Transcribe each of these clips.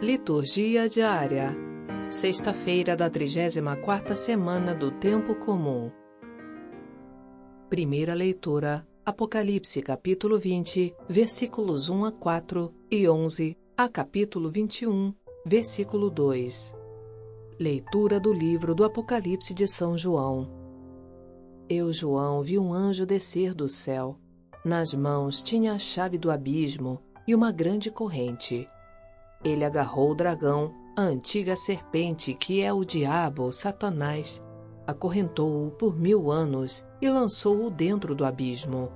Liturgia diária. Sexta-feira da 34ª semana do tempo comum. Primeira leitura: Apocalipse capítulo 20, versículos 1 a 4 e 11 a capítulo 21, versículo 2. Leitura do livro do Apocalipse de São João. Eu, João, vi um anjo descer do céu. Nas mãos tinha a chave do abismo e uma grande corrente ele agarrou o dragão, a antiga serpente que é o diabo, Satanás, acorrentou-o por mil anos e lançou-o dentro do abismo.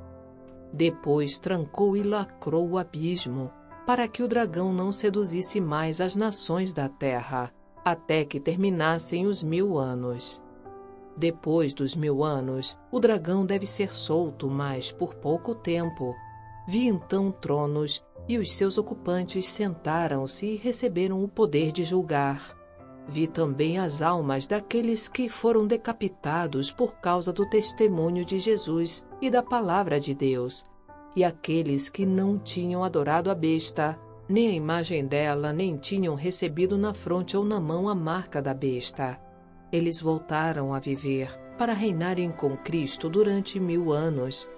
Depois trancou e lacrou o abismo, para que o dragão não seduzisse mais as nações da terra, até que terminassem os mil anos. Depois dos mil anos, o dragão deve ser solto, mas por pouco tempo. Vi então tronos e os seus ocupantes sentaram-se e receberam o poder de julgar. Vi também as almas daqueles que foram decapitados por causa do testemunho de Jesus e da palavra de Deus, e aqueles que não tinham adorado a besta, nem a imagem dela, nem tinham recebido na fronte ou na mão a marca da besta. Eles voltaram a viver para reinarem com Cristo durante mil anos.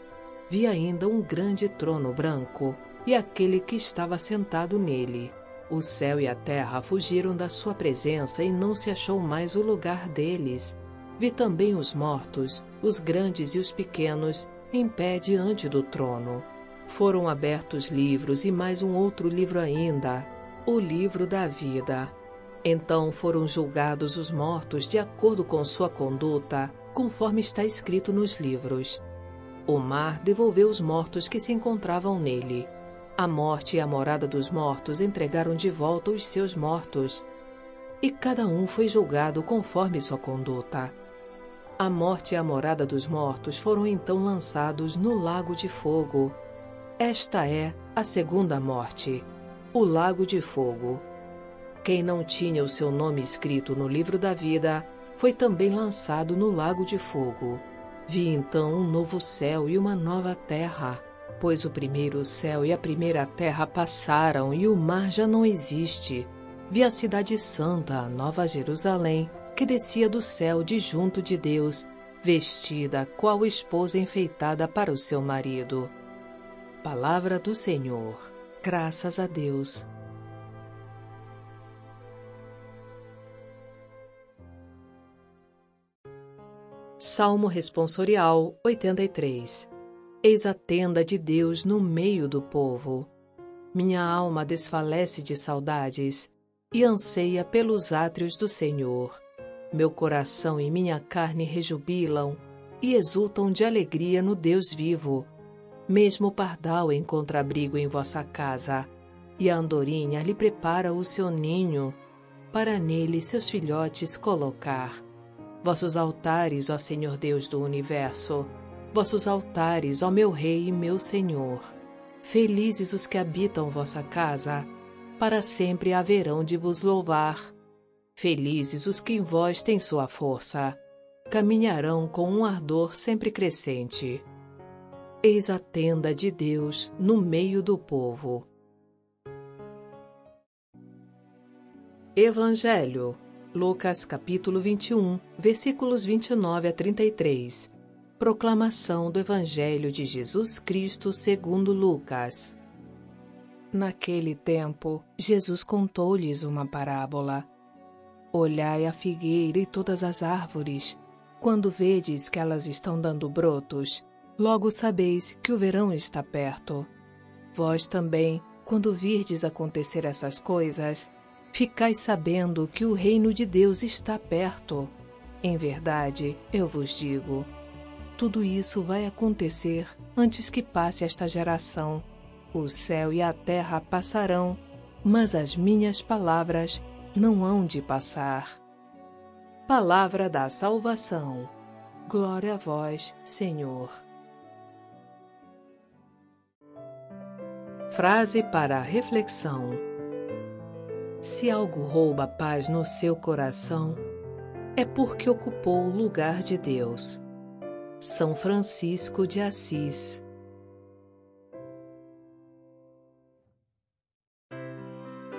Vi ainda um grande trono branco e aquele que estava sentado nele. O céu e a terra fugiram da sua presença e não se achou mais o lugar deles. Vi também os mortos, os grandes e os pequenos, em pé diante do trono. Foram abertos livros e mais um outro livro ainda, o livro da vida. Então foram julgados os mortos de acordo com sua conduta, conforme está escrito nos livros. O mar devolveu os mortos que se encontravam nele a morte e a morada dos mortos entregaram de volta os seus mortos, e cada um foi julgado conforme sua conduta. A morte e a morada dos mortos foram então lançados no lago de fogo. Esta é a segunda morte, o lago de fogo. Quem não tinha o seu nome escrito no livro da vida foi também lançado no lago de fogo. Vi então um novo céu e uma nova terra Pois o primeiro céu e a primeira terra passaram e o mar já não existe. Vi a cidade santa, a Nova Jerusalém, que descia do céu de junto de Deus, vestida qual esposa enfeitada para o seu marido. Palavra do Senhor. Graças a Deus. Salmo Responsorial 83 Eis a tenda de Deus no meio do povo. Minha alma desfalece de saudades e anseia pelos átrios do Senhor. Meu coração e minha carne rejubilam e exultam de alegria no Deus vivo. Mesmo o pardal encontra abrigo em vossa casa, e a andorinha lhe prepara o seu ninho, para nele seus filhotes colocar. Vossos altares, ó Senhor Deus do universo, vossos altares, ó meu Rei e meu Senhor. Felizes os que habitam vossa casa, para sempre haverão de vos louvar. Felizes os que em vós têm sua força, caminharão com um ardor sempre crescente. Eis a tenda de Deus no meio do povo. Evangelho, Lucas capítulo 21, versículos 29 a 33. Proclamação do Evangelho de Jesus Cristo segundo Lucas. Naquele tempo, Jesus contou-lhes uma parábola. Olhai a figueira e todas as árvores. Quando vedes que elas estão dando brotos, logo sabeis que o verão está perto. Vós também, quando virdes acontecer essas coisas, ficais sabendo que o reino de Deus está perto. Em verdade, eu vos digo, tudo isso vai acontecer antes que passe esta geração. O céu e a terra passarão, mas as minhas palavras não hão de passar. Palavra da salvação. Glória a vós, Senhor. Frase para reflexão: Se algo rouba a paz no seu coração, é porque ocupou o lugar de Deus. São Francisco de Assis.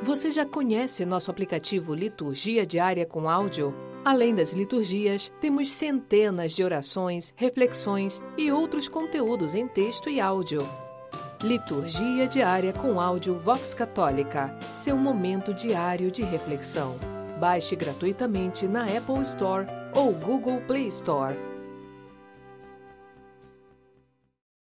Você já conhece nosso aplicativo Liturgia Diária com Áudio? Além das liturgias, temos centenas de orações, reflexões e outros conteúdos em texto e áudio. Liturgia Diária com Áudio Vox Católica seu momento diário de reflexão. Baixe gratuitamente na Apple Store ou Google Play Store.